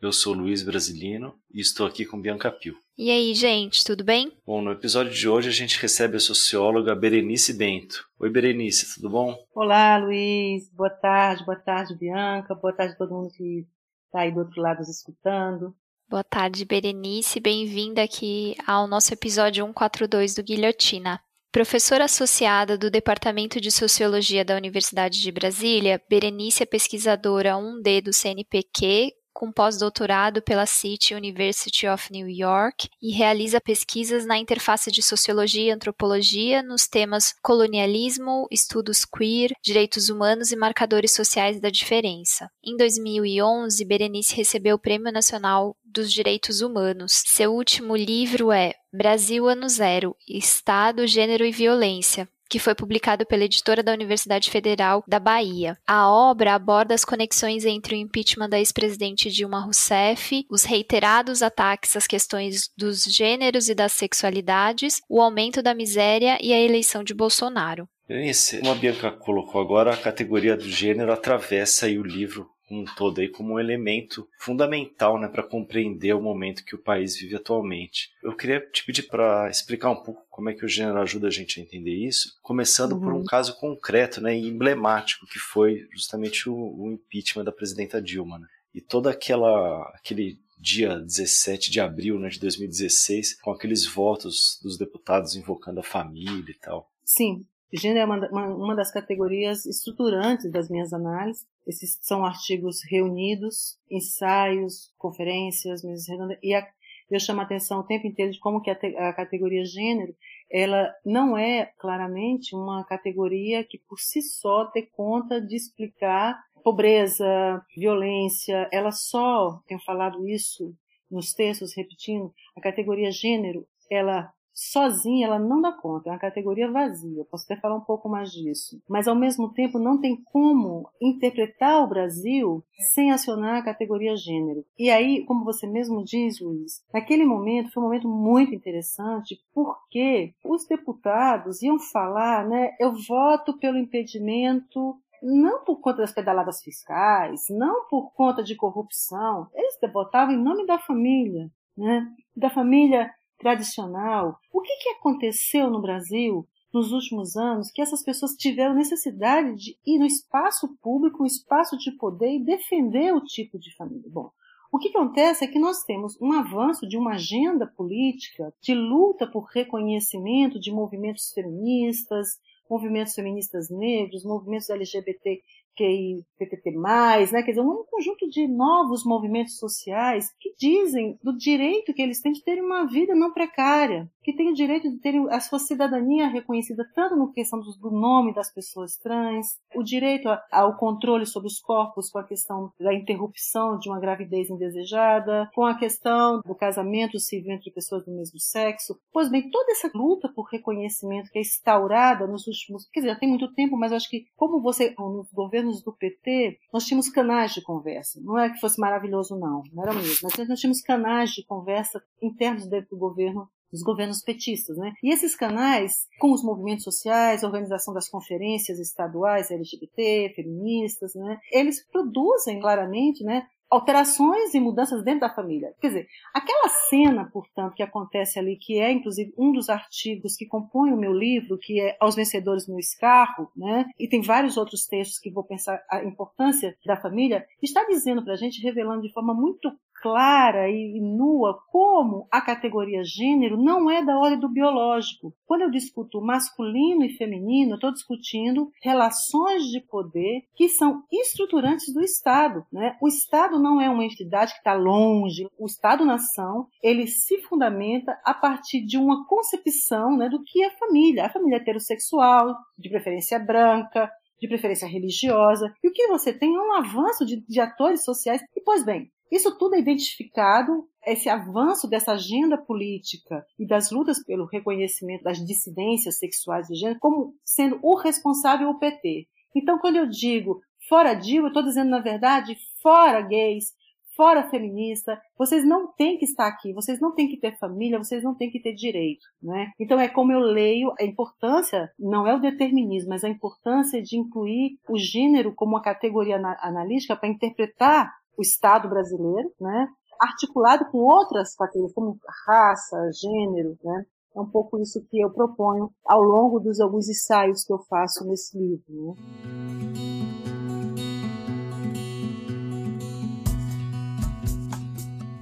Eu sou Luiz Brasilino e estou aqui com Bianca Pio. E aí, gente, tudo bem? Bom, no episódio de hoje a gente recebe a socióloga Berenice Bento. Oi, Berenice, tudo bom? Olá, Luiz. Boa tarde, boa tarde, Bianca. Boa tarde a todo mundo que está aí do outro lado nos escutando. Boa tarde, Berenice. Bem-vinda aqui ao nosso episódio 142 do Guilhotina. Professora associada do Departamento de Sociologia da Universidade de Brasília, Berenice é pesquisadora 1D do CNPq, com pós-doutorado pela City University of New York e realiza pesquisas na interface de sociologia e antropologia nos temas colonialismo, estudos queer, direitos humanos e marcadores sociais da diferença. Em 2011, Berenice recebeu o Prêmio Nacional dos Direitos Humanos. Seu último livro é Brasil Ano Zero: Estado, Gênero e Violência, que foi publicado pela editora da Universidade Federal da Bahia. A obra aborda as conexões entre o impeachment da ex-presidente Dilma Rousseff, os reiterados ataques às questões dos gêneros e das sexualidades, o aumento da miséria e a eleição de Bolsonaro. Como a Bianca colocou agora, a categoria do gênero atravessa o livro como um todo aí como um elemento fundamental né, para compreender o momento que o país vive atualmente. Eu queria te pedir para explicar um pouco como é que o gênero ajuda a gente a entender isso, começando uhum. por um uhum. caso concreto né, e emblemático, que foi justamente o, o impeachment da presidenta Dilma. Né? E toda aquela aquele dia 17 de abril né, de 2016, com aqueles votos dos deputados invocando a família e tal. Sim, Gênero é uma, uma, uma, das categorias estruturantes das minhas análises. Esses são artigos reunidos, ensaios, conferências, mesas redondas, e a, eu chamo a atenção o tempo inteiro de como que a, te, a categoria gênero, ela não é claramente uma categoria que por si só dê conta de explicar pobreza, violência, ela só, tenho falado isso nos textos repetindo, a categoria gênero, ela sozinha ela não dá conta, é uma categoria vazia. Posso até falar um pouco mais disso. Mas ao mesmo tempo não tem como interpretar o Brasil sem acionar a categoria gênero. E aí, como você mesmo diz, Luiz, naquele momento foi um momento muito interessante porque os deputados iam falar, né, eu voto pelo impedimento não por conta das pedaladas fiscais, não por conta de corrupção, eles votavam em nome da família, né? Da família tradicional. O que, que aconteceu no Brasil nos últimos anos que essas pessoas tiveram necessidade de ir no espaço público, um espaço de poder e defender o tipo de família? Bom, o que acontece é que nós temos um avanço de uma agenda política de luta por reconhecimento de movimentos feministas, movimentos feministas negros, movimentos LGBT QI, PTT+, né? quer dizer, um conjunto de novos movimentos sociais que dizem do direito que eles têm de terem uma vida não precária, que têm o direito de terem a sua cidadania reconhecida tanto na questão do nome das pessoas trans, o direito ao controle sobre os corpos com a questão da interrupção de uma gravidez indesejada, com a questão do casamento civil entre pessoas do mesmo sexo. Pois bem, toda essa luta por reconhecimento que é instaurada nos últimos, quer dizer, já tem muito tempo, mas acho que como você, nos governos do PT, nós tínhamos canais de conversa. Não é que fosse maravilhoso, não, não era mesmo. Mas nós tínhamos canais de conversa internos dentro do governo dos governos petistas, né? E esses canais, com os movimentos sociais, organização das conferências estaduais LGBT, feministas, né? Eles produzem claramente, né? Alterações e mudanças dentro da família. Quer dizer, aquela cena, portanto, que acontece ali, que é inclusive um dos artigos que compõe o meu livro, que é Aos Vencedores no Escarro, né? e tem vários outros textos que vou pensar a importância da família, está dizendo para a gente, revelando de forma muito clara e nua como a categoria gênero não é da ordem do biológico. Quando eu discuto masculino e feminino, estou discutindo relações de poder que são estruturantes do Estado. Né? O Estado não é uma entidade que está longe. O Estado-nação ele se fundamenta a partir de uma concepção né, do que é família. A família heterossexual, de preferência branca, de preferência religiosa. E o que você tem é um avanço de, de atores sociais. E, pois bem, isso tudo é identificado esse avanço dessa agenda política e das lutas pelo reconhecimento das dissidências sexuais de gênero como sendo o responsável o PT. Então, quando eu digo fora Dilma, eu estou dizendo, na verdade, fora gays, fora feminista, vocês não têm que estar aqui, vocês não têm que ter família, vocês não têm que ter direito, né? Então é como eu leio a importância, não é o determinismo, mas a importância de incluir o gênero como uma categoria analítica para interpretar o Estado brasileiro, né? articulado com outras categorias, como raça, gênero, né? É um pouco isso que eu proponho ao longo dos alguns ensaios que eu faço nesse livro. Né?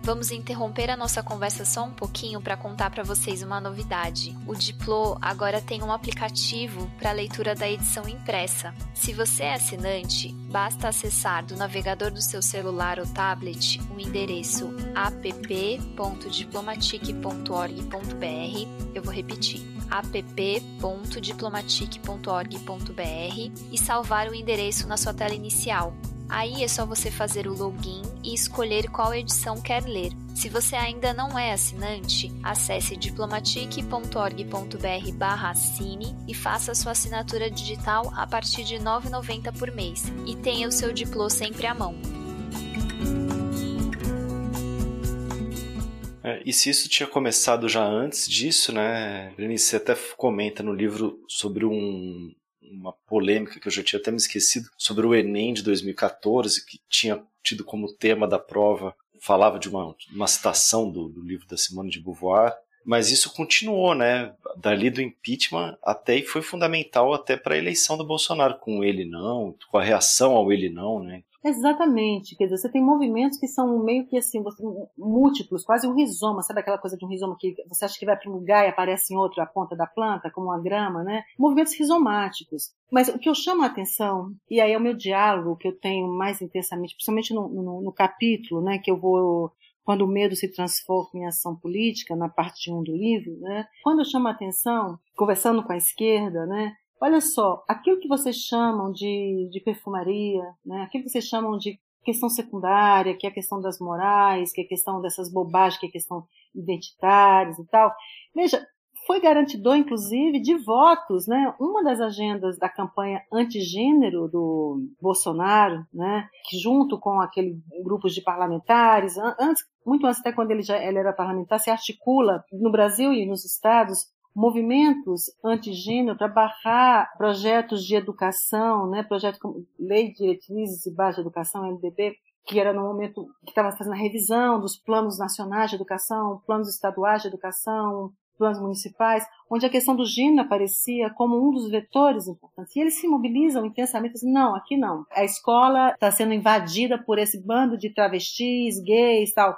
Vamos interromper a nossa conversa só um pouquinho para contar para vocês uma novidade. O Diplo agora tem um aplicativo para leitura da edição impressa. Se você é assinante, basta acessar do navegador do seu celular ou tablet o endereço app.diplomatic.org.br. Eu vou repetir app.diplomatic.org.br e salvar o endereço na sua tela inicial. Aí é só você fazer o login e escolher qual edição quer ler. Se você ainda não é assinante, acesse diplomatic.org.br/assine e faça sua assinatura digital a partir de R$ 9,90 por mês e tenha o seu diploma sempre à mão. É, e se isso tinha começado já antes disso, né? Você até comenta no livro sobre um, uma polêmica que eu já tinha até me esquecido sobre o Enem de 2014, que tinha tido como tema da prova, falava de uma, uma citação do, do livro da Simone de Beauvoir, mas isso continuou, né? Dali do impeachment até e foi fundamental até para a eleição do Bolsonaro, com ele não, com a reação ao ele não, né? Exatamente, quer dizer, você tem movimentos que são meio que assim, múltiplos, quase um rizoma, sabe aquela coisa de um rizoma que você acha que vai para um lugar e aparece em outro a ponta da planta, como uma grama, né? Movimentos rizomáticos. Mas o que eu chamo a atenção, e aí é o meu diálogo que eu tenho mais intensamente, principalmente no, no, no capítulo, né, que eu vou quando o medo se transforma em ação política, na parte 1 do livro, né? Quando eu chamo a atenção, conversando com a esquerda, né? Olha só, aquilo que vocês chamam de, de perfumaria, né? aquilo que vocês chamam de questão secundária, que é a questão das morais, que é a questão dessas bobagens, que é a questão identitárias e tal. Veja, foi garantidor, inclusive, de votos, né? Uma das agendas da campanha antigênero do Bolsonaro, né? Que junto com aquele grupo de parlamentares, antes, muito antes até quando ele já ele era parlamentar, se articula no Brasil e nos estados movimentos antigênero para barrar projetos de educação, né, projeto como Lei de Diretrizes e Baixas de Educação, LDB, que era no momento que estava fazendo a revisão dos planos nacionais de educação, planos estaduais de educação, planos municipais, onde a questão do gênero aparecia como um dos vetores importantes. E eles se mobilizam intensamente, assim, não, aqui não. A escola está sendo invadida por esse bando de travestis, gays, tal.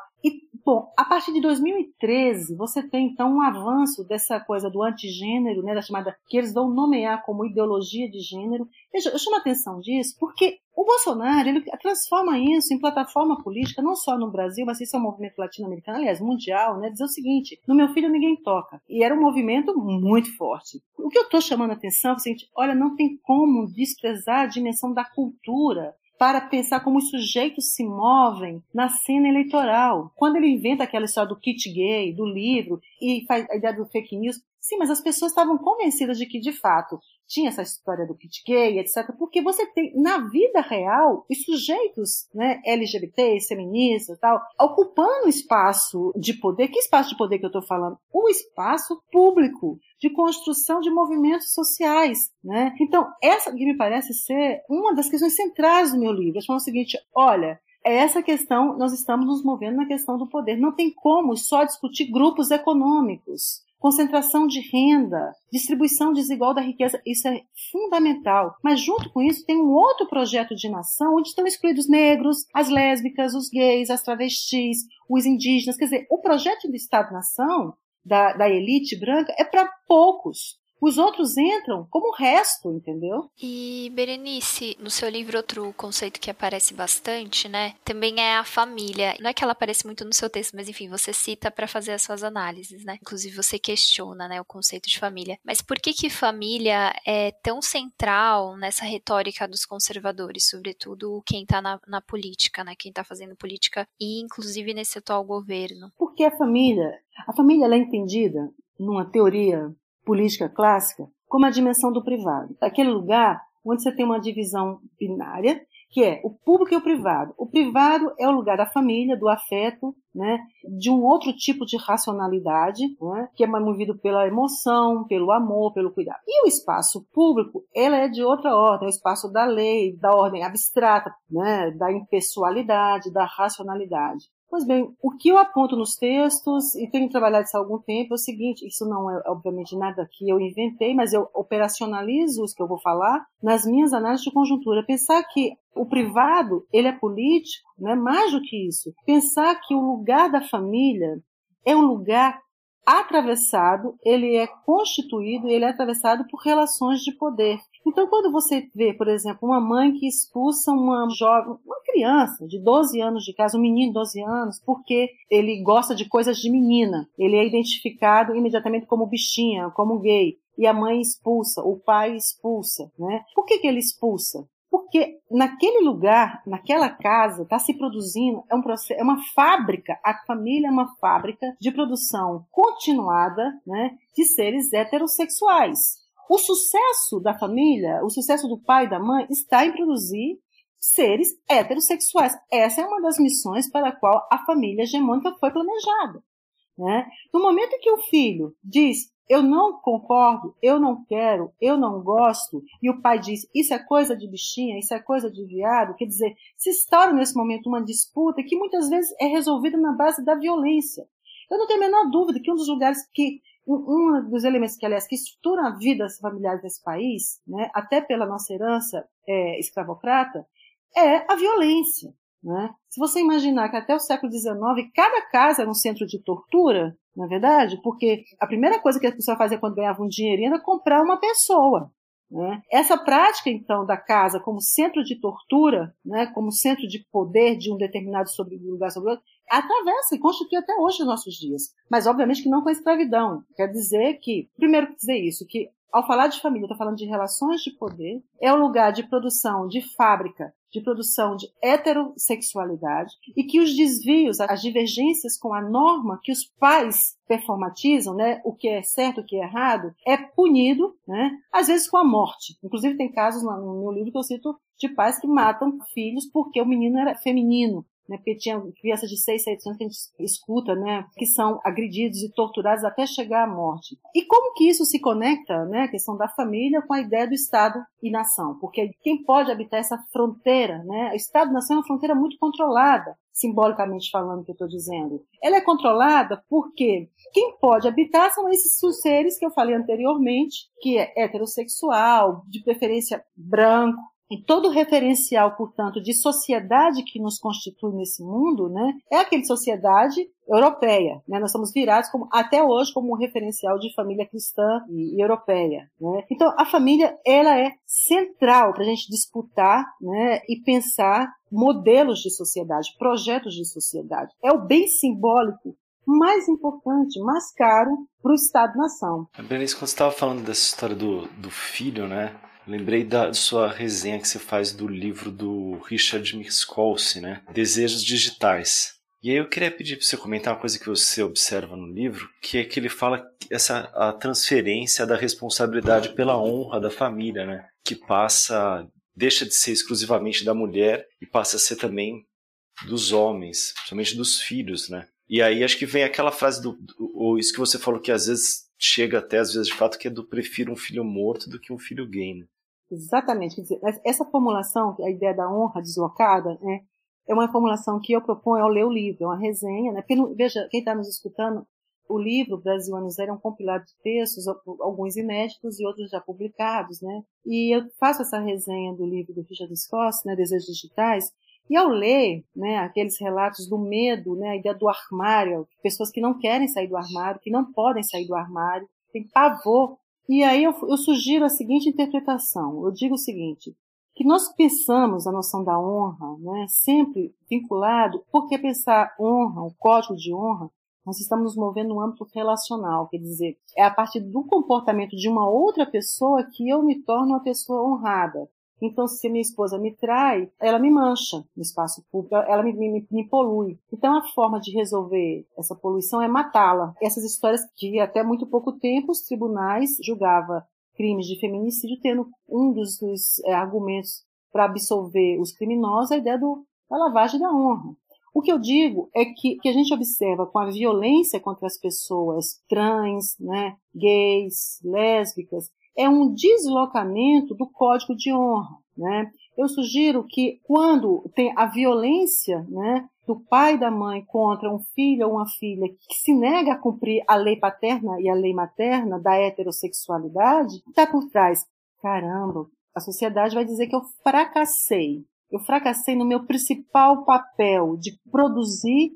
Bom, a partir de 2013, você tem então um avanço dessa coisa do antigênero, né, da chamada, que eles vão nomear como ideologia de gênero. Veja, eu chamo a atenção disso porque o Bolsonaro, ele transforma isso em plataforma política, não só no Brasil, mas isso é um movimento latino-americano, aliás, mundial, né, dizer o seguinte, no meu filho ninguém toca. E era um movimento muito forte. O que eu estou chamando a atenção é o seguinte, olha, não tem como desprezar a dimensão da cultura, para pensar como os sujeitos se movem na cena eleitoral. Quando ele inventa aquela história do kit gay, do livro, e faz a ideia do fake news, sim, mas as pessoas estavam convencidas de que, de fato, tinha essa história do kit gay, etc. Porque você tem, na vida real, os sujeitos né, feministas tal, ocupando espaço de poder. Que espaço de poder que eu estou falando? O espaço público de construção de movimentos sociais. Né? Então, essa que me parece ser uma das questões centrais do meu livro. Eu o seguinte, olha, é essa questão, nós estamos nos movendo na questão do poder. Não tem como só discutir grupos econômicos concentração de renda, distribuição desigual da riqueza, isso é fundamental. Mas junto com isso tem um outro projeto de nação onde estão excluídos negros, as lésbicas, os gays, as travestis, os indígenas. Quer dizer, o projeto do Estado-nação da, da elite branca é para poucos. Os outros entram como o resto, entendeu? E Berenice, no seu livro outro conceito que aparece bastante, né, também é a família. Não é que ela aparece muito no seu texto, mas enfim, você cita para fazer as suas análises, né? Inclusive você questiona, né, o conceito de família. Mas por que que família é tão central nessa retórica dos conservadores, sobretudo quem está na, na política, né, quem está fazendo política e inclusive nesse atual governo? Porque a família, a família é entendida numa teoria política clássica como a dimensão do privado. Aquele lugar onde você tem uma divisão binária, que é o público e o privado. O privado é o lugar da família, do afeto, né, de um outro tipo de racionalidade, né, que é movido pela emoção, pelo amor, pelo cuidado. E o espaço público, ela é de outra ordem, é o espaço da lei, da ordem abstrata, né, da impessoalidade, da racionalidade. Pois bem, o que eu aponto nos textos, e tenho trabalhado isso há algum tempo, é o seguinte: isso não é, obviamente, nada que eu inventei, mas eu operacionalizo os que eu vou falar nas minhas análises de conjuntura. Pensar que o privado, ele é político, né? mais do que isso. Pensar que o lugar da família é um lugar atravessado, ele é constituído, ele é atravessado por relações de poder. Então, quando você vê, por exemplo, uma mãe que expulsa uma jovem, uma criança de 12 anos de casa, um menino de 12 anos, porque ele gosta de coisas de menina, ele é identificado imediatamente como bichinha, como gay, e a mãe expulsa, o pai expulsa, né? Por que, que ele expulsa? Porque naquele lugar, naquela casa, está se produzindo, é, um processo, é uma fábrica, a família é uma fábrica de produção continuada né, de seres heterossexuais. O sucesso da família, o sucesso do pai e da mãe está em produzir seres heterossexuais. Essa é uma das missões para a qual a família hegemônica foi planejada. Né? No momento em que o filho diz eu não concordo, eu não quero, eu não gosto, e o pai diz isso é coisa de bichinha, isso é coisa de viado, quer dizer, se instaura nesse momento uma disputa que muitas vezes é resolvida na base da violência. Eu não tenho a menor dúvida que um dos lugares que um dos elementos que, aliás, que estruturam a vida familiares desse país, né, até pela nossa herança é, escravocrata, é a violência. Né? Se você imaginar que até o século XIX cada casa era um centro de tortura, na é verdade, porque a primeira coisa que a pessoa fazia quando ganhava um dinheirinho era comprar uma pessoa. Né? Essa prática, então, da casa como centro de tortura, né, como centro de poder de um determinado sobre, lugar sobre outro, atravessa e constitui até hoje os nossos dias. Mas, obviamente, que não com a escravidão. Quer dizer que, primeiro, dizer isso, que ao falar de família, estou falando de relações de poder, é o lugar de produção, de fábrica, de produção de heterossexualidade e que os desvios, as divergências com a norma que os pais performatizam, né, o que é certo, o que é errado, é punido, né, às vezes com a morte. Inclusive tem casos no meu livro que eu cito de pais que matam filhos porque o menino era feminino, né, porque tinha crianças de 6, 7 anos que a gente escuta, né, que são agredidos e torturados até chegar à morte. E como que isso se conecta, né, a questão da família com a ideia do Estado e nação? Porque quem pode habitar essa fronteira, né, o Estado e nação é uma fronteira muito controlada, simbolicamente falando que eu estou dizendo. Ela é controlada porque quem pode habitar são esses seres que eu falei anteriormente, que é heterossexual, de preferência branco, e todo referencial, portanto, de sociedade que nos constitui nesse mundo, né, é aquele sociedade europeia. Né? Nós somos virados como, até hoje como um referencial de família cristã e, e europeia. Né? Então, a família ela é central para a gente disputar né, e pensar modelos de sociedade, projetos de sociedade. É o bem simbólico mais importante, mais caro para o Estado-nação. Berenice, quando você estava falando dessa história do, do filho, né? Lembrei da sua resenha que você faz do livro do Richard Miskolci, né? Desejos Digitais. E aí eu queria pedir para você comentar uma coisa que você observa no livro, que é que ele fala essa a transferência da responsabilidade pela honra da família, né? Que passa deixa de ser exclusivamente da mulher e passa a ser também dos homens, principalmente dos filhos, né? E aí acho que vem aquela frase do, ou isso que você falou que às vezes chega até às vezes de fato que é do prefiro um filho morto do que um filho gay, né? Exatamente. Quer dizer, essa formulação, a ideia da honra deslocada, né, é uma formulação que eu proponho ao ler o livro, é uma resenha, né? Porque, veja, quem está nos escutando, o livro Brasil Ano Zero é um compilado de textos, alguns inéditos e outros já publicados, né? E eu faço essa resenha do livro do Richard Scott, né, Desejos Digitais, e ao ler né, aqueles relatos do medo, né, a ideia do armário, pessoas que não querem sair do armário, que não podem sair do armário, têm pavor E aí eu, eu sugiro a seguinte interpretação. Eu digo o seguinte, que nós pensamos a noção da honra, né, sempre vinculado, porque pensar honra, o código de honra, nós estamos nos movendo no âmbito relacional, quer dizer, é a partir do comportamento de uma outra pessoa que eu me torno uma pessoa honrada. Então, se minha esposa me trai, ela me mancha no espaço público, ela me, me, me polui. Então, a forma de resolver essa poluição é matá-la. Essas histórias que até muito pouco tempo os tribunais julgavam crimes de feminicídio tendo um dos, dos é, argumentos para absolver os criminosos a ideia do, da lavagem da honra. O que eu digo é que, que a gente observa com a violência contra as pessoas trans, né, gays, lésbicas, é um deslocamento do código de honra. Né? Eu sugiro que quando tem a violência né, do pai e da mãe contra um filho ou uma filha que se nega a cumprir a lei paterna e a lei materna da heterossexualidade, está por trás. Caramba, a sociedade vai dizer que eu fracassei. Eu fracassei no meu principal papel de produzir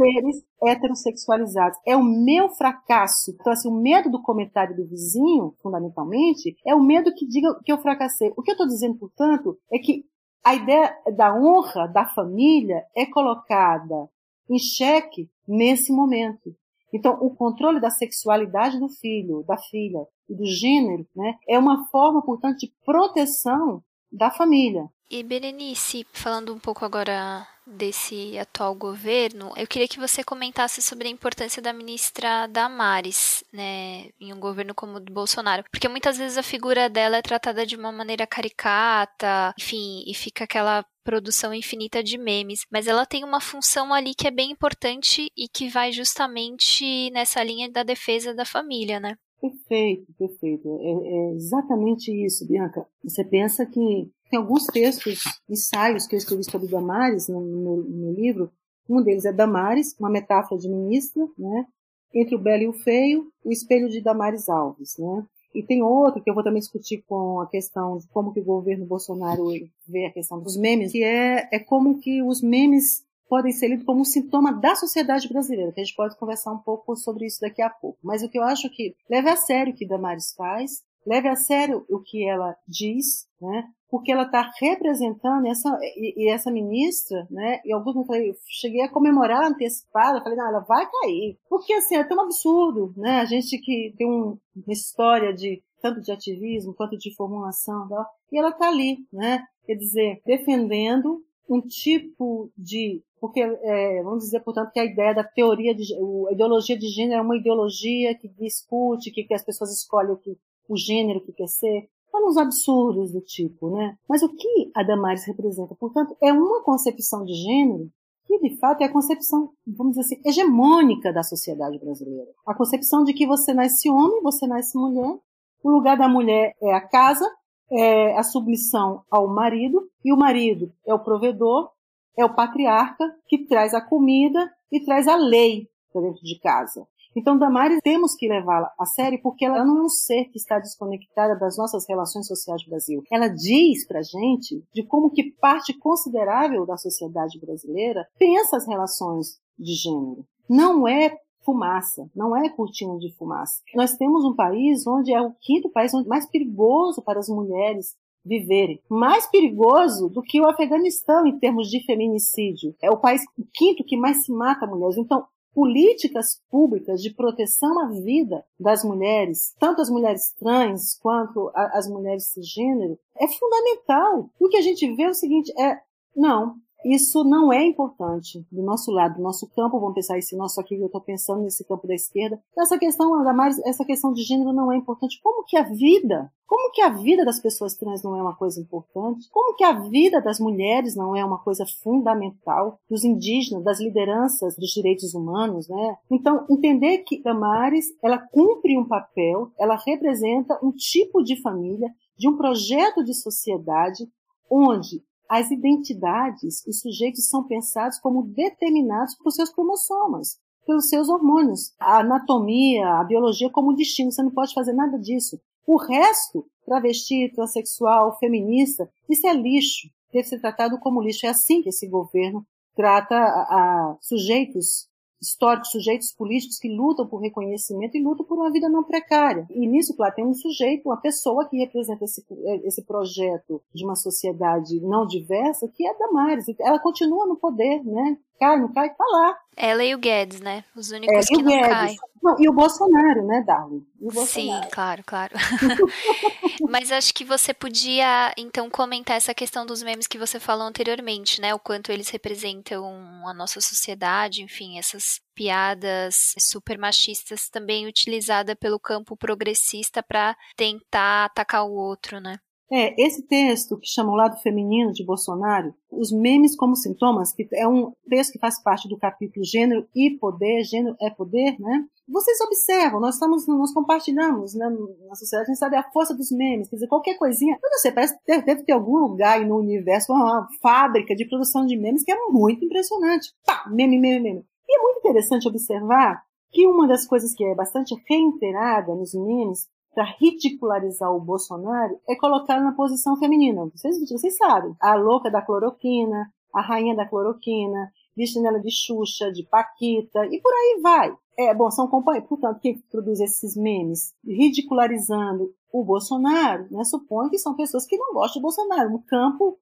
seres heterossexualizados. É o meu fracasso. Então, assim, o medo do comentário do vizinho, fundamentalmente, é o medo que diga que eu fracassei. O que eu estou dizendo, portanto, é que a ideia da honra da família é colocada em xeque nesse momento. Então, o controle da sexualidade do filho, da filha e do gênero, né, é uma forma, portanto, de proteção da família. E Berenice, falando um pouco agora desse atual governo, eu queria que você comentasse sobre a importância da ministra Damares, né, em um governo como o do Bolsonaro, porque muitas vezes a figura dela é tratada de uma maneira caricata, enfim, e fica aquela produção infinita de memes, mas ela tem uma função ali que é bem importante e que vai justamente nessa linha da defesa da família, né? Perfeito, perfeito. É, é exatamente isso, Bianca. Você pensa que tem alguns textos, ensaios que eu escrevi sobre Damares no, no, no livro. Um deles é Damares, uma metáfora de ministra, né? Entre o belo e o feio, o espelho de Damares Alves, né? E tem outro que eu vou também discutir com a questão de como que o governo Bolsonaro vê a questão dos memes, que é, é como que os memes podem ser lidos como um sintoma da sociedade brasileira, que a gente pode conversar um pouco sobre isso daqui a pouco. Mas o que eu acho que leve a sério o que Damares faz, leve a sério o que ela diz, né? Porque ela está representando essa e, e, essa ministra, né? E alguns eu falei, eu cheguei a comemorar antecipada, falei, não, ela vai cair, porque assim é tão absurdo, né? A gente que tem um, uma história de tanto de ativismo quanto de formulação, tá? e ela está ali, né? Quer dizer, defendendo um tipo de porque é, vamos dizer, portanto, que a ideia da teoria de a ideologia de gênero é uma ideologia que discute que, que as pessoas escolhem o que o gênero que quer ser para uns absurdos do tipo, né? Mas o que a Damares representa? Portanto, é uma concepção de gênero que, de fato, é a concepção, vamos dizer assim, hegemônica da sociedade brasileira. A concepção de que você nasce homem, você nasce mulher, o lugar da mulher é a casa, é a submissão ao marido, e o marido é o provedor, é o patriarca que traz a comida e traz a lei para dentro de casa. Então, Damares, temos que levá-la a sério porque ela não é um ser que está desconectada das nossas relações sociais do Brasil. Ela diz pra gente de como que parte considerável da sociedade brasileira pensa as relações de gênero. Não é fumaça, não é cortina de fumaça. Nós temos um país onde é o quinto país mais perigoso para as mulheres viverem. Mais perigoso do que o Afeganistão em termos de feminicídio. É o país o quinto que mais se mata mulheres. Então, políticas públicas de proteção à vida das mulheres, tanto as mulheres trans quanto as mulheres cisgênero, é fundamental. O que a gente vê é o seguinte, é, não, isso não é importante do nosso lado, do nosso campo, vamos pensar esse nosso aqui eu estou pensando nesse campo da esquerda. Essa questão, ainda mais, essa questão de gênero não é importante. Como que a vida, como que a vida das pessoas trans não é uma coisa importante? Como que a vida das mulheres não é uma coisa fundamental? Dos indígenas, das lideranças dos direitos humanos, né? Então, entender que Damares, ela cumpre um papel, ela representa um tipo de família, de um projeto de sociedade onde as identidades, os sujeitos são pensados como determinados por seus cromossomas, pelos seus hormônios. A anatomia, a biologia como destino, você não pode fazer nada disso. O resto, travesti, transexual, feminista, isso é lixo. Deve ser tratado como lixo. É assim que esse governo trata a, a sujeitos históricos, sujeitos políticos que lutam por reconhecimento e lutam por uma vida não precária. E nisso, claro, tem um sujeito, uma pessoa que representa esse, esse projeto de uma sociedade não diversa, que é Damares. Ela continua no poder, né? Cai, não cai, tá lá. Ela e o Guedes, né? Os únicos que não caem. Não, e o Bolsonaro, né, Darwin? Sim, claro, claro. Mas acho que você podia, então, comentar essa questão dos memes que você falou anteriormente, né? O quanto eles representam a nossa sociedade, enfim, essas piadas super machistas também utilizada pelo campo progressista para tentar atacar o outro, né? É, esse texto que chama o lado feminino de Bolsonaro, os memes como sintomas, que é um texto que faz parte do capítulo Gênero e Poder, Gênero é Poder, né? Vocês observam, nós estamos, nós compartilhamos né, na sociedade, a gente sabe a força dos memes, quer dizer, qualquer coisinha, eu não sei, parece que deve, deve ter algum lugar no universo, uma, uma fábrica de produção de memes que é muito impressionante. Pá, meme, meme, meme. E é muito interessante observar que uma das coisas que é bastante reiterada nos memes para ridicularizar o Bolsonaro é colocar na posição feminina. Vocês, vocês sabem, a louca da cloroquina, a rainha da cloroquina, vestindo ela de Xuxa, de Paquita, e por aí vai. É, bom, são companheiros, portanto, quem produz esses memes ridicularizando o Bolsonaro, né, supõe que são pessoas que não gostam do Bolsonaro, no campo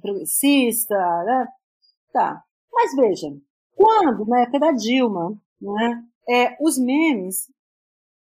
progressista, né? Tá. Mas veja, quando, na época da Dilma, né, é, os memes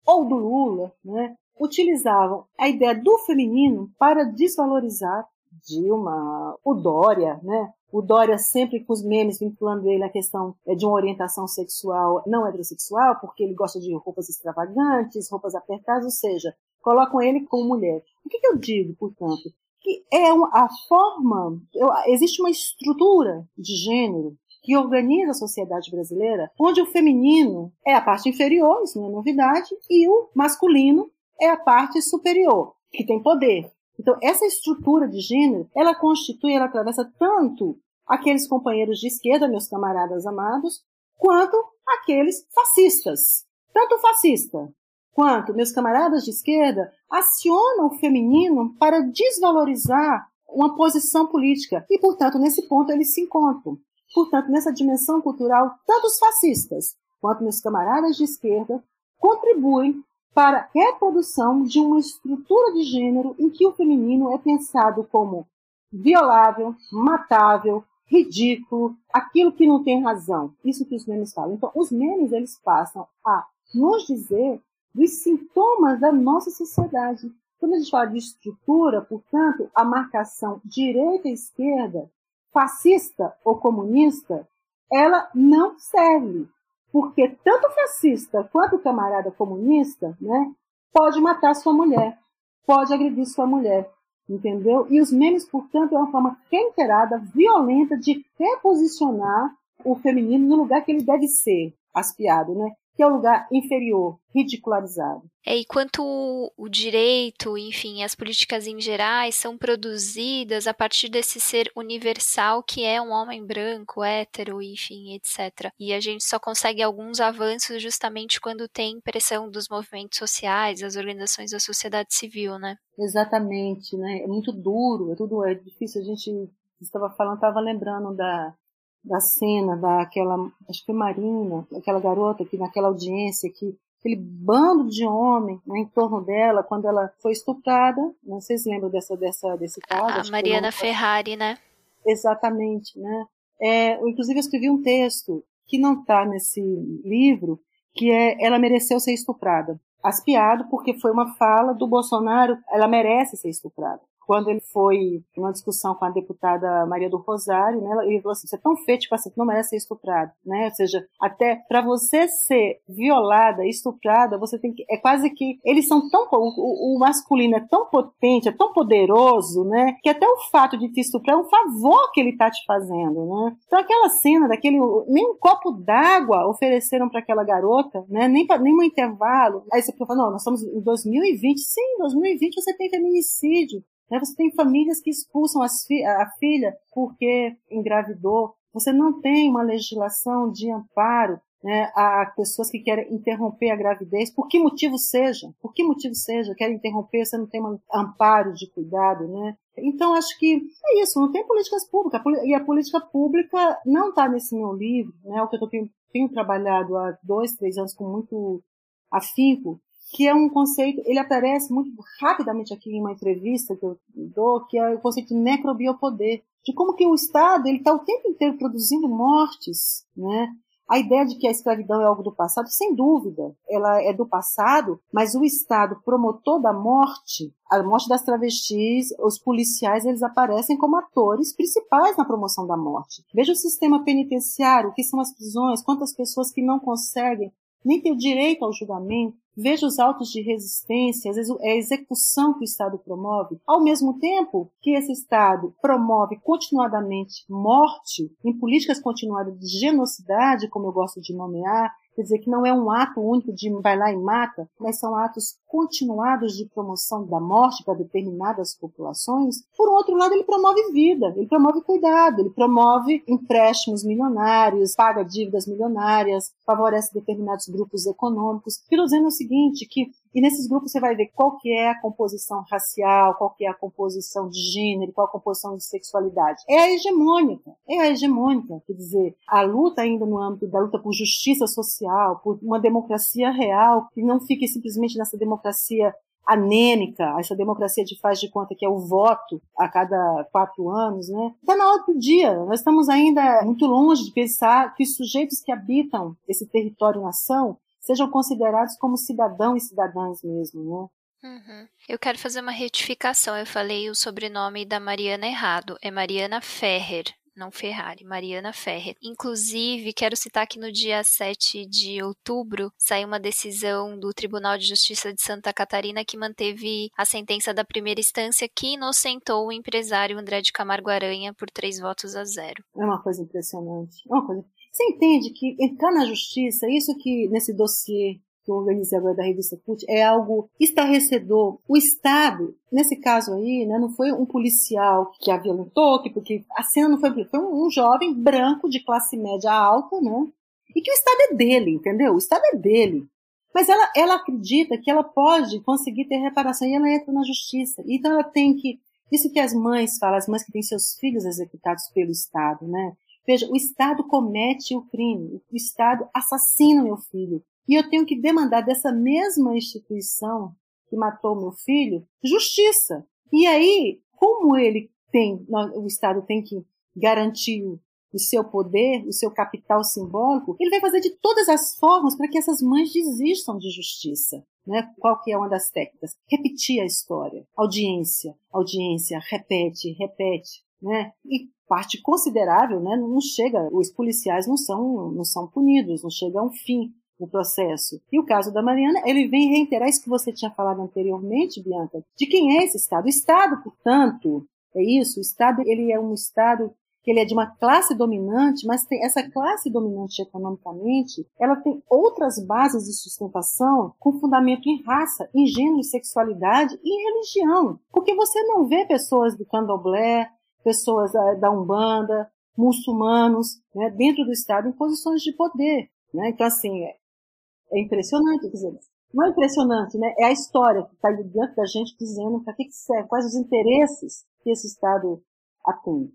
ou do Lula, né, utilizavam a ideia do feminino para desvalorizar Dilma, o Dória, né? O Dória sempre com os memes vinculando ele à questão é, de uma orientação sexual não heterossexual, porque ele gosta de roupas extravagantes, roupas apertadas, ou seja, colocam ele como mulher. O que, que eu digo, portanto? Que é uma, a forma, eu, existe uma estrutura de gênero que organiza a sociedade brasileira, onde o feminino é a parte inferior, isso não é novidade, e o masculino é a parte superior, que tem poder. Então, essa estrutura de gênero, ela constitui, ela atravessa tanto aqueles companheiros de esquerda, meus camaradas amados, quanto aqueles fascistas. Tanto o fascista quanto meus camaradas de esquerda acionam o feminino para desvalorizar uma posição política. E, portanto, nesse ponto eles se encontram. Portanto, nessa dimensão cultural, tanto os fascistas quanto meus camaradas de esquerda contribuem para a reprodução de uma estrutura de gênero em que o feminino é pensado como violável, matável, ridículo, aquilo que não tem razão. Isso que os memes falam. Então, os memes eles passam a nos dizer dos sintomas da nossa sociedade. Quando a gente fala de estrutura, portanto, a marcação direita e esquerda fascista ou comunista, ela não serve. Porque tanto fascista quanto o camarada comunista né, pode matar sua mulher, pode agredir sua mulher, entendeu? E os memes, portanto, é uma forma reiterada, violenta de reposicionar o feminino no lugar que ele deve ser, aspiado, né? Que é o lugar inferior, ridicularizado. É, e quanto o direito, enfim, as políticas em gerais são produzidas a partir desse ser universal que é um homem branco, hétero, enfim, etc. E a gente só consegue alguns avanços justamente quando tem pressão dos movimentos sociais, das organizações da sociedade civil, né? Exatamente, né? É muito duro, é tudo é difícil. A gente estava falando, estava lembrando da da cena daquela, acho que foi Marina, aquela garota que naquela audiência que aquele bando de homem né, em torno dela quando ela foi estuprada, não sei se lembram dessa, dessa desse caso. A Mariana Ferrari, né? Exatamente, né? É, eu, inclusive eu escrevi um texto que não está nesse livro, que é Ela Mereceu Ser Estuprada. Aspiado porque foi uma fala do Bolsonaro, ela merece ser estuprada quando ele foi numa discussão com a deputada Maria do Rosário, né, ele falou assim, você é tão feio, tipo assim, não merece ser estuprado, né? Ou seja, até para você ser violada, estuprada, você tem que, é quase que, eles são tão, o, o, masculino é tão potente, é tão poderoso, né, que até o fato de te estuprar é um favor que ele tá te fazendo, né? Então aquela cena daquele, nem um copo d'água ofereceram para aquela garota, né, nem, pra, nem um intervalo, aí você fala, não, nós estamos em 2020, sim, em 2020 você tem feminicídio, né? Você tem famílias que expulsam fi a filha porque engravidou. Você não tem uma legislação de amparo né, a pessoas que querem interromper a gravidez, por que motivo seja, por que motivo seja, querem interromper, você não tem um amparo de cuidado, né? Então, acho que é isso, não tem políticas públicas, e a política pública não está nesse meu livro, né? O que eu estou tenho trabalhado há dois, três anos com muito afinco, que é um conceito, ele aparece muito rapidamente aqui em uma entrevista que eu dou, que é o conceito de necrobiopoder, de como que o Estado ele está o tempo inteiro produzindo mortes, né? A ideia de que a escravidão é algo do passado, sem dúvida, ela é do passado, mas o Estado promotor da morte, a morte das travestis, os policiais, eles aparecem como atores principais na promoção da morte. Veja o sistema penitenciário, o que são as prisões, quantas pessoas que não conseguem nem ter o direito ao julgamento, Veja os autos de resistência, às vezes é a execução que o Estado promove, ao mesmo tempo que esse Estado promove continuadamente morte em políticas continuadas de genocidade, como eu gosto de nomear, Quer dizer, que não é um ato único de vai lá e mata, mas são atos continuados de promoção da morte para determinadas populações. Por outro lado, ele promove vida, ele promove cuidado, ele promove empréstimos milionários, paga dívidas milionárias, favorece determinados grupos econômicos. Estou dizendo o seguinte, que e nesses grupos você vai ver qual que é a composição racial, qual que é a composição de gênero, qual a composição de sexualidade. É a hegemônica, é a hegemônica. Quer dizer, a luta ainda no âmbito da luta por justiça social, por uma democracia real, que não fique simplesmente nessa democracia anêmica, essa democracia de faz de conta que é o voto a cada quatro anos, né? Está na hora do dia. Nós estamos ainda muito longe de pensar que os sujeitos que habitam esse território-nação sejam considerados como cidadãos e cidadãs mesmo, né? Uhum. Eu quero fazer uma retificação. Eu falei o sobrenome da Mariana errado. É Mariana Ferrer, não Ferrari, Mariana Ferrer. Inclusive, quero citar que no dia 7 de outubro saiu uma decisão do Tribunal de Justiça de Santa Catarina que manteve a sentença da primeira instância que inocentou o empresário André de Camargo Aranha por três votos a zero. É uma coisa impressionante. É uma coisa você entende que entrar na justiça, isso que nesse dossiê que eu organizei agora da revista CUT, é algo estarrecedor. O Estado, nesse caso aí, né, não foi um policial que a violentou, que, porque a cena não foi. Foi um, um jovem branco de classe média alta, né? E que o Estado é dele, entendeu? O Estado é dele. Mas ela, ela acredita que ela pode conseguir ter reparação e ela entra na justiça. Então ela tem que. Isso que as mães falam, as mães que têm seus filhos executados pelo Estado, né? Veja, o Estado comete o crime, o Estado assassina meu filho. E eu tenho que demandar dessa mesma instituição que matou meu filho justiça. E aí, como ele tem, o Estado tem que garantir o seu poder, o seu capital simbólico, ele vai fazer de todas as formas para que essas mães desistam de justiça. Né? Qual que é uma das técnicas? Repetir a história. Audiência, audiência, repete, repete. Né? E parte considerável, né, não chega, os policiais não são, não são punidos, não chega a um fim o processo. E o caso da Mariana, ele vem reiterar isso que você tinha falado anteriormente, Bianca, de quem é esse Estado. O Estado, portanto, é isso, o Estado, ele é um Estado que ele é de uma classe dominante, mas tem essa classe dominante economicamente, ela tem outras bases de sustentação com fundamento em raça, em gênero sexualidade e em religião. Porque você não vê pessoas do candomblé, pessoas da Umbanda, muçulmanos, né, dentro do Estado em posições de poder. Né? Então, assim, é, impressionante. Quer dizer, não é impressionante, né? é a história que está diante da gente dizendo para que, que serve, quais os interesses que esse Estado atende.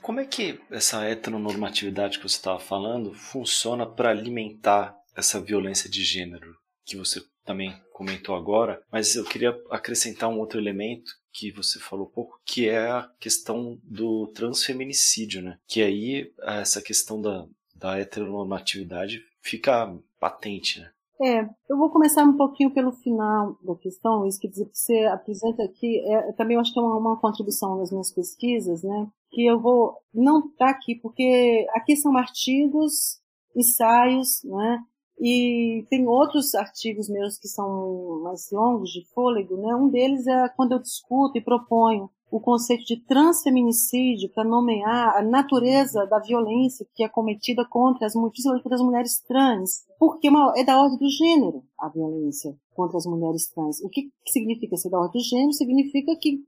Como é que essa heteronormatividade que você estava falando funciona para alimentar essa violência de gênero que você também comentou agora, mas eu queria acrescentar um outro elemento que você falou pouco, que é a questão do transfeminicídio, né? Que aí essa questão da, da heteronormatividade fica patente, né? É, eu vou começar um pouquinho pelo final da questão, isso que você apresenta aqui, é, também eu acho que é uma, uma, contribuição das minhas pesquisas, né, que eu vou não estar tá aqui, porque aqui são artigos, ensaios, né, e tem outros artigos meus que são mais longos, de fôlego, né? Um deles é quando eu discuto e proponho o conceito de transfeminicídio para nomear a natureza da violência que é cometida contra as, contra as mulheres trans, porque é da ordem do gênero a violência contra as mulheres trans. O que significa ser da ordem do gênero? Significa que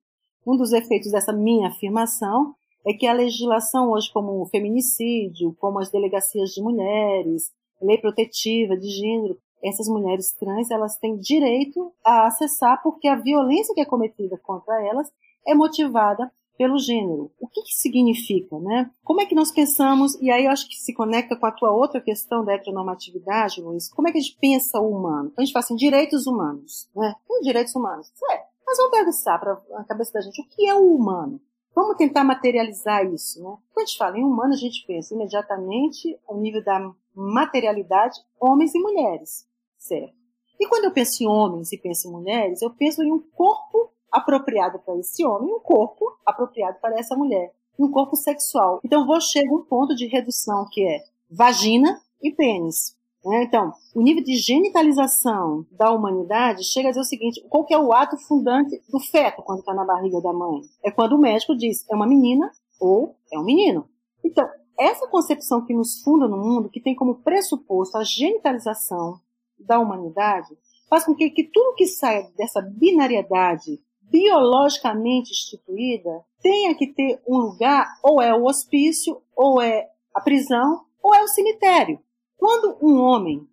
um dos efeitos dessa minha afirmação é que a legislação hoje, como o feminicídio, como as delegacias de mulheres, lei protetiva de gênero, essas mulheres trans elas têm direito a acessar porque a violência que é cometida contra elas é motivada pelo gênero. O que, que significa, né? Como é que nós pensamos, e aí eu acho que se conecta com a tua outra questão da heteronormatividade, Luiz, como é que a gente pensa o humano? A gente fala assim, direitos humanos, né? Tem direitos humanos. É, mas vamos perguntar para a cabeça da gente, o que é o humano? Vamos tentar materializar isso, né? Quando a gente fala em humano, a gente pensa imediatamente ao nível da materialidade, homens e mulheres, certo? E quando eu penso em homens e penso em mulheres, eu penso em um corpo apropriado para esse homem, um corpo apropriado para essa mulher, um corpo sexual. Então vou chegar a um ponto de redução que é vagina e pênis. Né? Então, o nível de genitalização da humanidade chega a dizer o seguinte: qual que é o ato fundante do feto quando está na barriga da mãe? É quando o médico diz é uma menina ou é um menino. Então, essa concepção que nos funda no mundo, que tem como pressuposto a genitalização da humanidade, faz com que, que tudo que saia dessa binariedade biologicamente instituída tenha que ter um lugar, ou é o hospício, ou é a prisão, ou é o cemitério. Quando um homem,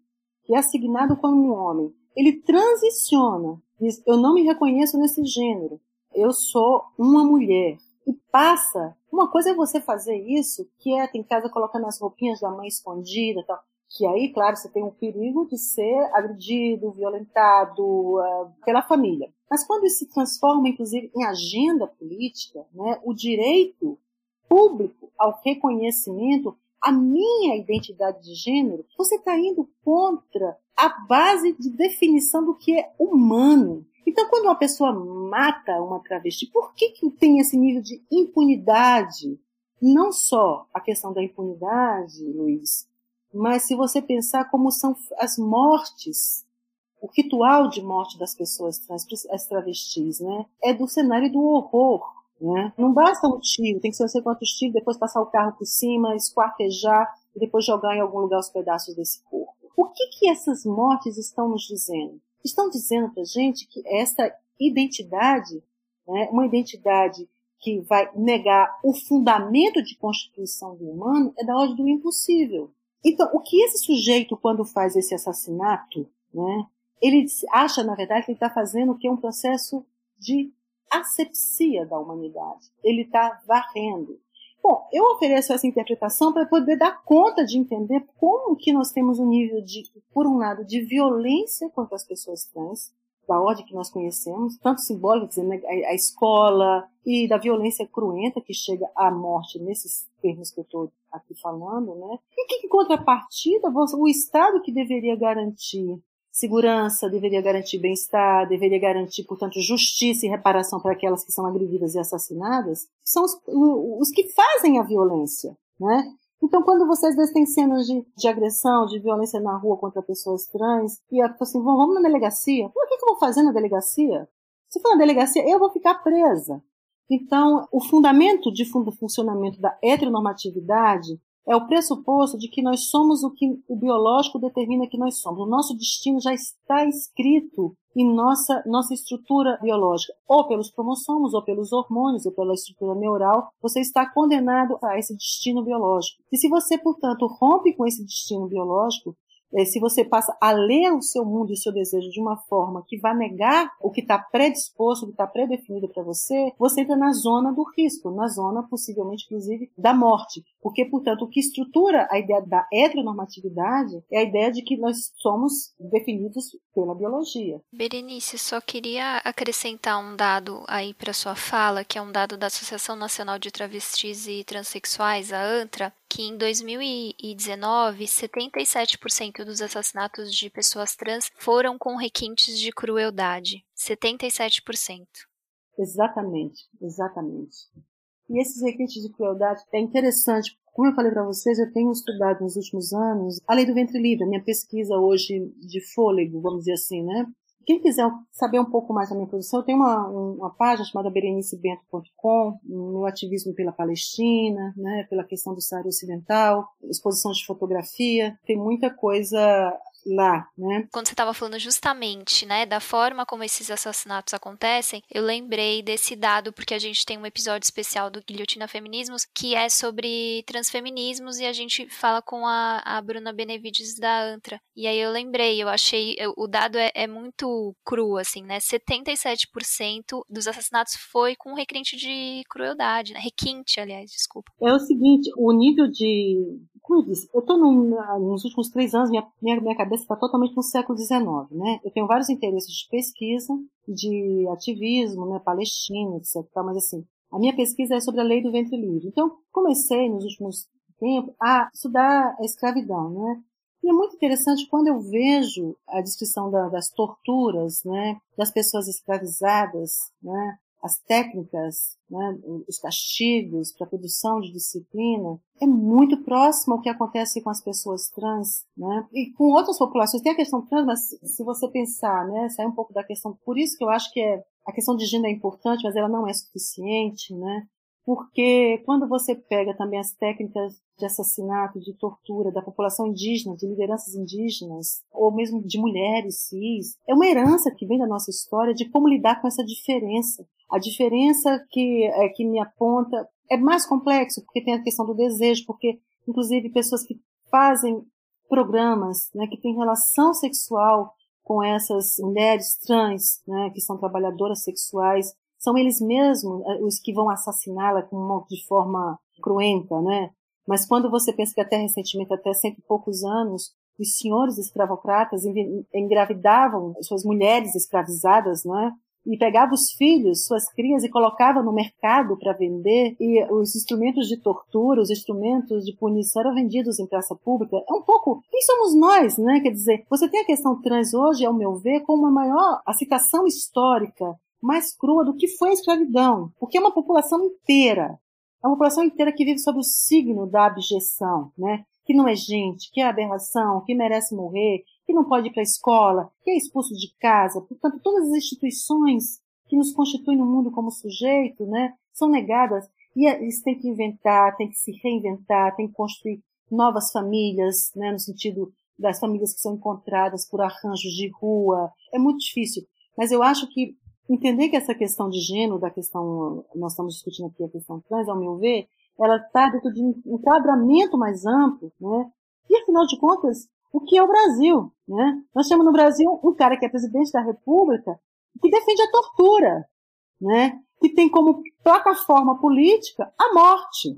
que é assignado como um homem, ele transiciona, diz, eu não me reconheço nesse gênero, eu sou uma mulher, e passa, uma coisa é você fazer isso, que é em casa colocando as roupinhas da mãe escondida tal, que aí, claro, você tem o perigo de ser agredido, violentado uh, pela família. Mas quando isso se transforma, inclusive, em agenda política, né, o direito público ao reconhecimento, a minha identidade de gênero, você está indo contra a base de definição do que é humano. Então, quando uma pessoa mata uma travesti, por que, que tem esse nível de impunidade? Não só a questão da impunidade, Luiz, mas se você pensar como são as mortes, o ritual de morte das pessoas trans, as travestis, né, é do cenário do horror. Né? Não basta um tiro, tem que ser não sei quantos tiros, depois passar o carro por cima, esquartejar e depois jogar em algum lugar os pedaços desse corpo. O que, que essas mortes estão nos dizendo? Estão dizendo para gente que essa identidade, né, uma identidade que vai negar o fundamento de constituição do humano, é da ordem do impossível. Então, o que esse sujeito, quando faz esse assassinato, né, ele acha, na verdade, que ele está fazendo o que é um processo de asepsia da humanidade. Ele está varrendo. Bom, eu ofereço essa interpretação para poder dar conta de entender como que nós temos um nível de, por um lado, de violência contra as pessoas trans, da ordem que nós conhecemos, tanto simbólica, né, a, a escola, e da violência cruenta que chega à morte nesses termos que eu estou aqui falando, né? E que, em contrapartida, o Estado que deveria garantir segurança, deveria garantir bem-estar, deveria garantir, portanto, justiça e reparação para aquelas que são agredidas e assassinadas, são os, os que fazem a violência, né? Então, quando vocês têm cenas de, de, agressão, de violência na rua contra pessoas trans, e é assim, vamos na delegacia. O que, eu vou fazer na delegacia? Se for na delegacia, eu vou ficar presa. Então, o fundamento de funcionamento da heteronormatividade é o pressuposto de que nós somos o que o biológico determina que nós somos. O nosso destino já está escrito em nossa, nossa estrutura biológica, ou pelos cromossomos, ou pelos hormônios, ou pela estrutura neural, você está condenado a esse destino biológico. E se você, portanto, rompe com esse destino biológico, se você passa a ler o seu mundo e o seu desejo de uma forma que vai negar o que está predisposto, o que está predefinido para você, você entra na zona do risco, na zona possivelmente, inclusive, da morte. Porque, portanto, o que estrutura a ideia da heteronormatividade é a ideia de que nós somos definidos pela biologia. Berenice, só queria acrescentar um dado aí para sua fala, que é um dado da Associação Nacional de Travestis e Transsexuais, a ANTRA, que em 2019, 77% dos assassinatos de pessoas trans foram com requintes de crueldade. 77%. Exatamente, exatamente. E esses requintes de crueldade é interessante. Como eu falei para vocês, eu tenho estudado nos últimos anos a lei do ventre livre, a minha pesquisa hoje de fôlego, vamos dizer assim, né? Quem quiser saber um pouco mais da minha produção, eu tenho uma, uma página chamada berenicebento.com, meu ativismo pela Palestina, né, pela questão do Saara Ocidental, exposição de fotografia, tem muita coisa lá, né? Quando você estava falando justamente, né, da forma como esses assassinatos acontecem, eu lembrei desse dado porque a gente tem um episódio especial do Guilhotina Feminismos que é sobre transfeminismos e a gente fala com a, a Bruna Benevides da Antra. E aí eu lembrei, eu achei, o dado é, é muito cru, assim, né? 77% dos assassinatos foi com requinte de crueldade, né? Requinte, aliás, desculpa. É o seguinte, o nível de como eu estou nos últimos três anos, minha, minha, minha cabeça está totalmente no século XIX, né? Eu tenho vários interesses de pesquisa, de ativismo, né, palestino, etc. Mas assim, a minha pesquisa é sobre a lei do ventre livre. Então, comecei nos últimos tempos a estudar a escravidão, né? E é muito interessante quando eu vejo a descrição da, das torturas, né, das pessoas escravizadas, né, as técnicas, né, os castigos para a produção de disciplina, é muito próximo ao que acontece com as pessoas trans, né, e com outras populações. Tem a questão trans, mas se você pensar, né, sair um pouco da questão, por isso que eu acho que é, a questão de gênero é importante, mas ela não é suficiente, né, porque quando você pega também as técnicas de assassinato, de tortura da população indígena, de lideranças indígenas, ou mesmo de mulheres cis, é uma herança que vem da nossa história de como lidar com essa diferença. A diferença que, é, que me aponta é mais complexo, porque tem a questão do desejo, porque, inclusive, pessoas que fazem programas, né, que têm relação sexual com essas mulheres trans, né, que são trabalhadoras sexuais, são eles mesmos é, os que vão assassiná-la de forma cruenta, né? Mas quando você pensa que até recentemente, até cento e poucos anos, os senhores escravocratas engravidavam suas mulheres escravizadas, não é? E pegava os filhos, suas crias, e colocava no mercado para vender, e os instrumentos de tortura, os instrumentos de punição eram vendidos em praça pública. É um pouco. Quem somos nós, né? Quer dizer, você tem a questão trans hoje, ao meu ver, como a maior, a citação histórica mais crua do que foi a escravidão, porque é uma população inteira. É uma população inteira que vive sob o signo da abjeção, né? Que não é gente, que é aberração, que merece morrer, que não pode ir para a escola, que é expulso de casa. Portanto, todas as instituições que nos constituem no mundo como sujeito, né, são negadas. E eles têm que inventar, têm que se reinventar, têm que construir novas famílias, né, no sentido das famílias que são encontradas por arranjos de rua. É muito difícil. Mas eu acho que entender que essa questão de gênero, da questão, nós estamos discutindo aqui a questão trans, ao meu ver, ela está dentro de um enquadramento mais amplo, né? E afinal de contas, o que é o Brasil. Né? Nós temos no Brasil um cara que é presidente da República que defende a tortura, né? que tem como plataforma política a morte.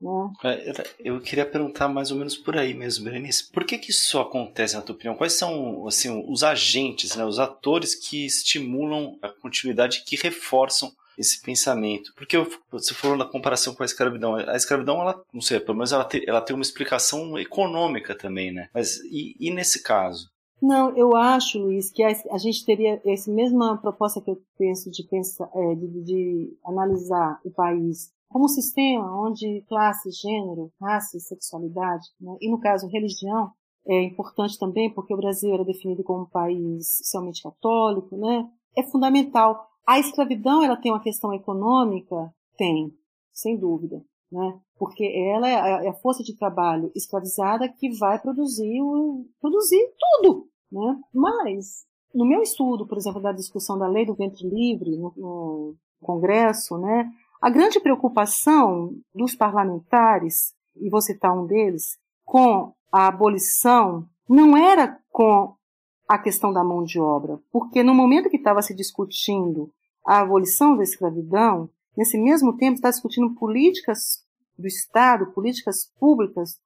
Né? É, eu queria perguntar mais ou menos por aí mesmo, Berenice. Por que, que isso acontece, na tua opinião? Quais são assim, os agentes, né, os atores que estimulam a continuidade, que reforçam esse pensamento. Porque você falou na comparação com a escravidão. A escravidão, ela, não sei, pelo menos ela, te, ela tem uma explicação econômica também, né? Mas e, e nesse caso? Não, eu acho, Luiz, que a, a, gente teria essa mesma proposta que eu penso de, pensar, é, de, de analisar o país como um sistema onde classe, gênero, raça, sexualidade, né? e no caso religião, é importante também porque o Brasil era definido como um país socialmente católico, né? É fundamental. A escravidão, ela tem uma questão econômica? Tem, sem dúvida, né? Porque ela é a é força de trabalho escravizada que vai produzir, o, produzir tudo, né? Mas, no meu estudo, por exemplo, da discussão da lei do ventre livre no, no Congresso, né? A grande preocupação dos parlamentares, e vou citar um deles, com a abolição, não era com a questão da mão de obra, porque no momento que estava se discutindo a abolição da escravidão, nesse mesmo tempo está discutindo políticas do Estado, políticas públicas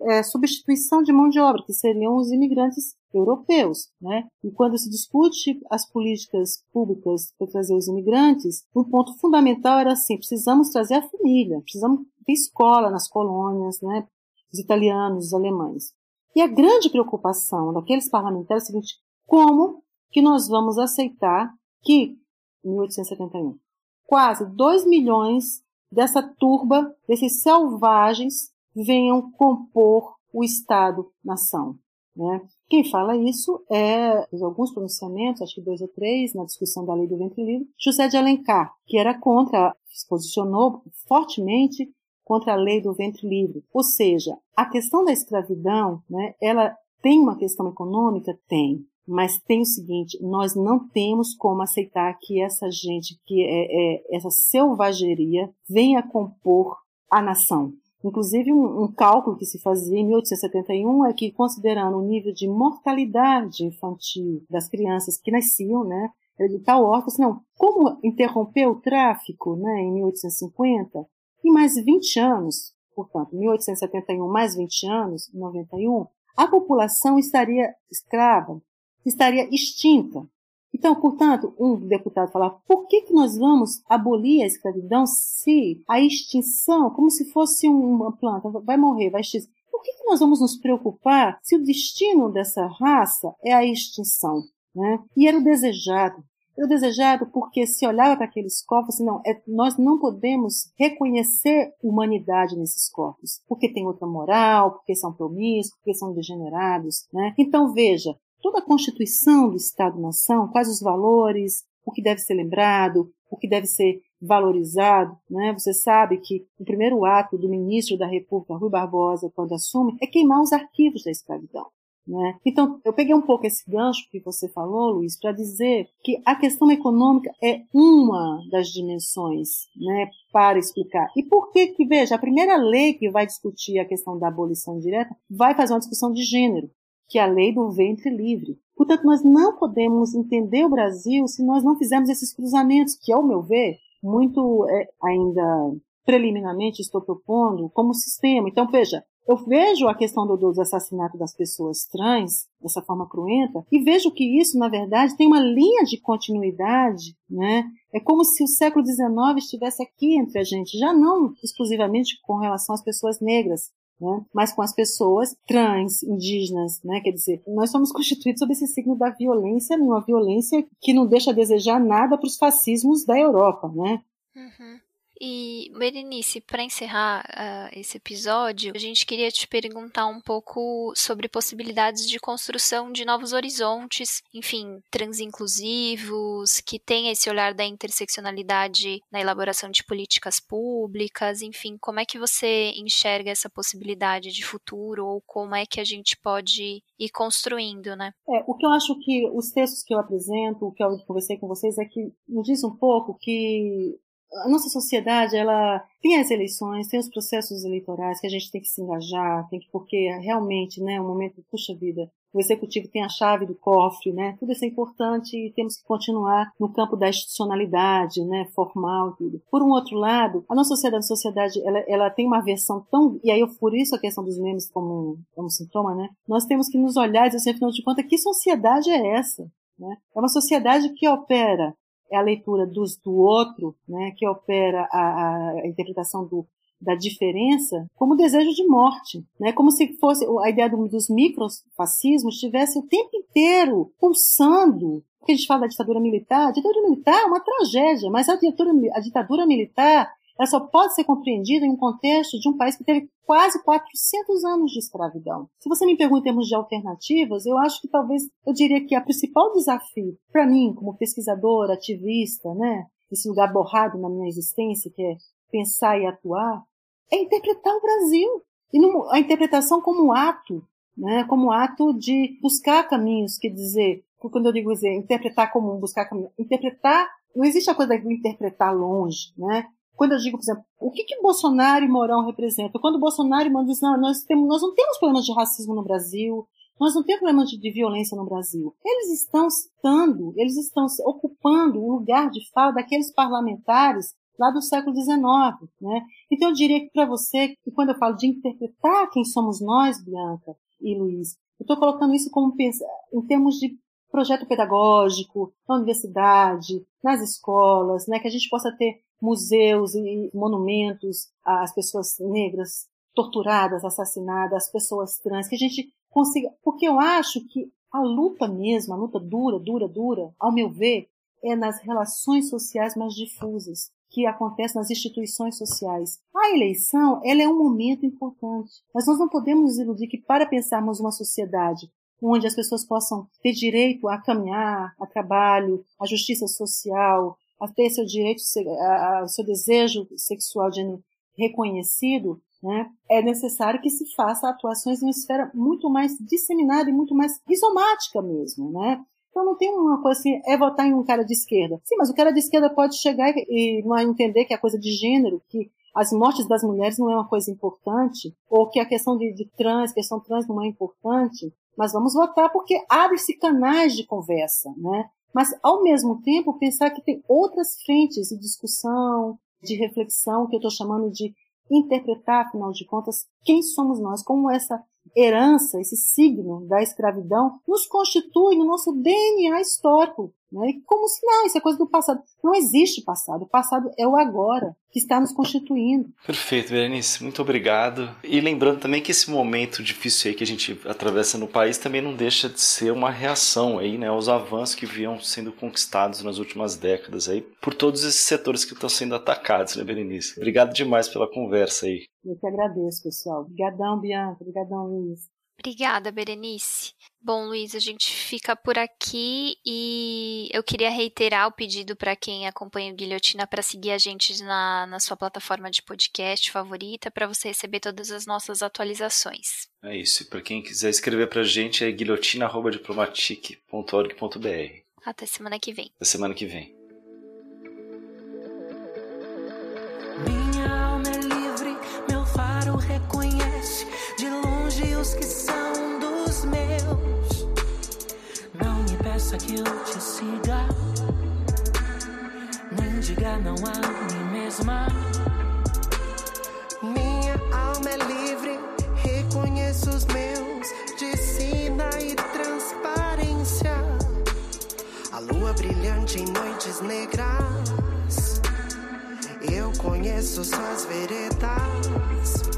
é, substituição de mão de obra, que seriam os imigrantes europeus. Né? E quando se discute as políticas públicas para trazer os imigrantes, um ponto fundamental era assim, precisamos trazer a família, precisamos ter escola nas colônias, né? os italianos, os alemães. E a grande preocupação daqueles parlamentares é o seguinte, como que nós vamos aceitar que 1871. Quase 2 milhões dessa turba, desses selvagens, venham compor o Estado-nação. Né? Quem fala isso é, alguns pronunciamentos, acho que dois ou três, na discussão da lei do ventre livre, José de Alencar, que era contra, se posicionou fortemente contra a lei do ventre livre. Ou seja, a questão da escravidão, né, ela Tem uma questão econômica? Tem. Mas tem o seguinte, nós não temos como aceitar que essa gente, que é, é essa selvageria, venha compor a nação. Inclusive, um, um, cálculo que se fazia em 1871 é que, considerando o nível de mortalidade infantil das crianças que nasciam, né, ele está órfão, assim, não, como interromper o tráfico né, em 1850, em mais 20 anos, portanto, 1871 mais 20 anos, 91, a população estaria escrava, estaria extinta. Então, portanto, um deputado fala, por que, que nós vamos abolir a escravidão se a extinção, como se fosse uma planta, vai morrer, vai extinguir? Por que, que nós vamos nos preocupar se o destino dessa raça é a extinção? Né? E era o desejado. Era o desejado porque se olhava para aqueles corpos, assim, não, é, nós não podemos reconhecer humanidade nesses corpos, porque tem outra moral, porque são promíscuos, porque são degenerados. Né? Então, veja, toda a constituição do Estado-nação, quais os valores, o que deve ser lembrado, o que deve ser valorizado. Né? Você sabe que o primeiro ato do ministro da República, Rui Barbosa, quando assume, é queimar os arquivos da escravidão. Né? Então, eu peguei um pouco esse gancho que você falou, Luiz, para dizer que a questão econômica é uma das dimensões né, para explicar. E por que que, veja, a primeira lei que vai discutir a questão da abolição direta vai fazer uma discussão de gênero que é a lei do ventre livre. Portanto, nós não podemos entender o Brasil se nós não fizermos esses cruzamentos, que, ao meu ver, muito é, ainda preliminarmente estou propondo como sistema. Então, veja, eu vejo a questão do, do assassinato das pessoas trans dessa forma cruenta e vejo que isso, na verdade, tem uma linha de continuidade, né? É como se o século XIX estivesse aqui entre a gente, já não exclusivamente com relação às pessoas negras, né? mas com as pessoas trans, indígenas, né? Quer dizer, nós somos constituídos sob esse signo da violência, uma violência que não deixa a desejar nada para os fascismos da Europa, né? Uhum. E, Berenice, para encerrar uh, esse episódio, a gente queria te perguntar um pouco sobre possibilidades de construção de novos horizontes, enfim, transinclusivos, que tem esse olhar da interseccionalidade na elaboração de políticas públicas, enfim, como é que você enxerga essa possibilidade de futuro ou como é que a gente pode ir construindo, né? É, o que eu acho que os textos que eu apresento, o que eu conversei com vocês, é que nos diz um pouco que a nossa sociedade ela tem as eleições, tem os processos eleitorais que a gente tem que se engajar, tem que porque realmente, né, um momento puxa vida, o executivo tem a chave do cofre, né? Tudo isso é importante e temos que continuar no campo da institucionalidade, né, formal tudo. Por um outro lado, a nossa sociedade, a sociedade ela, ela tem uma versão tão e aí eu por isso a questão dos memes como como sintoma, né? Nós temos que nos olhar e dizer, assim, afinal de contas, que sociedade é essa? Né? É uma sociedade que opera é a leitura dos, do outro, né, que opera a, a interpretação do, da diferença como desejo de morte, né? Como se fosse a ideia do, dos microfascismos estivesse o tempo inteiro pulsando. Porque a gente fala da ditadura militar, a ditadura militar é uma tragédia, mas a ditadura, a ditadura militar ela só pode ser compreendida em um contexto de um país que teve quase 400 anos de escravidão. Se você me pergunta em termos de alternativas, eu acho que talvez eu diria que o principal desafio para mim, como pesquisadora, ativista, né, esse lugar borrado na minha existência, que é pensar e atuar, é interpretar o Brasil. E a interpretação como ato, né, como ato de buscar caminhos, quer dizer, quando eu digo dizer, interpretar como buscar caminhos, interpretar, não existe a coisa de interpretar longe, né? Quando eu digo, por exemplo, o que, que Bolsonaro e Mourão representam? Quando Bolsonaro e Mourão dizem, não, nós, temos, nós não temos problemas de racismo no Brasil, nós não temos problemas de, de, violência no Brasil. Eles estão citando, eles estão ocupando o lugar de fala daqueles parlamentares lá do século XIX. Né? Então eu diria que para você, que quando eu falo de interpretar quem somos nós, Bianca e Luiz, eu estou colocando isso como em termos de projeto pedagógico, na universidade, nas escolas, né, que a gente possa ter museus e monumentos às pessoas negras torturadas, assassinadas, às pessoas trans, que a gente consiga. Porque eu acho que a luta mesmo, a luta dura, dura, dura, ao meu ver, é nas relações sociais mais difusas que acontecem nas instituições sociais. A eleição, ela é um momento importante, mas nós não podemos iludir que para pensarmos uma sociedade onde as pessoas possam ter direito a caminhar, a trabalho, a justiça social, a ter seu direito, a, seu desejo sexual de reconhecido, né, é necessário que se faça atuações em uma esfera muito mais disseminada e muito mais rizomática mesmo, né? Então não tem uma coisa assim, é votar em um cara de esquerda. Sim, mas o cara de esquerda pode chegar e não entender que é coisa de gênero, que as mortes das mulheres não é uma coisa importante, ou que a questão de, de trans, questão trans não é importante, mas vamos votar porque abre-se canais de conversa, né? Mas, ao mesmo tempo, pensar que tem outras frentes de discussão, de reflexão, que eu estou chamando de interpretar, afinal de contas, quem somos nós, como essa herança, esse signo da escravidão, nos constitui no nosso DNA histórico. Né? Como se não, isso é coisa do passado. Não existe passado. O passado é o agora, que está nos constituindo. Perfeito, Berenice. Muito obrigado. E lembrando também que esse momento difícil aí que a gente atravessa no país também não deixa de ser uma reação aí, né, aos avanços que vinham sendo conquistados nas últimas décadas aí por todos esses setores que estão sendo atacados, né, Berenice? Obrigado demais pela conversa aí. Eu que agradeço, pessoal. Obrigadão, Bianca. Obrigadão, Luiz. Obrigada, Berenice. Bom, Luiz, a gente fica por aqui e eu queria reiterar o pedido para quem acompanha o Guilhotina para seguir a gente na, na sua plataforma de podcast favorita para você receber todas as nossas atualizações. É isso. E para quem quiser escrever para a gente é guilhotina.diplomatic.org.br. Até semana que vem. Até semana que vem. Peça que eu te siga. Nem diga não a mim mesma. Minha alma é livre, reconheço os meus de sina e transparência. A lua brilhante em noites negras. Eu conheço suas veredas.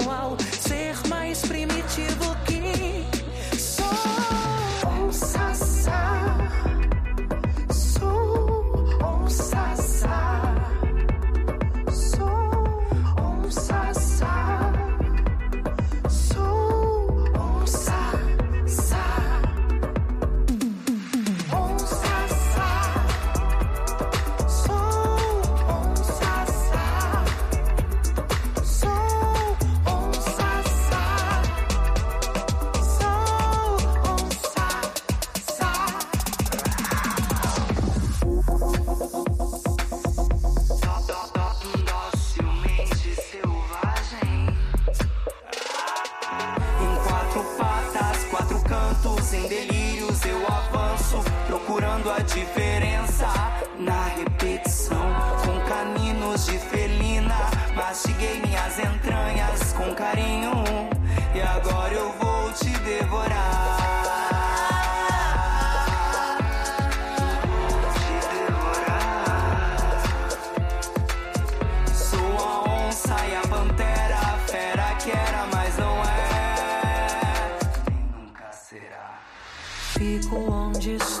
fatos, em delírios eu avanço, procurando a diferença na repetição. Com caninos de felina, mastiguei minhas entranhas com carinho, e agora eu vou te devorar. onde estou.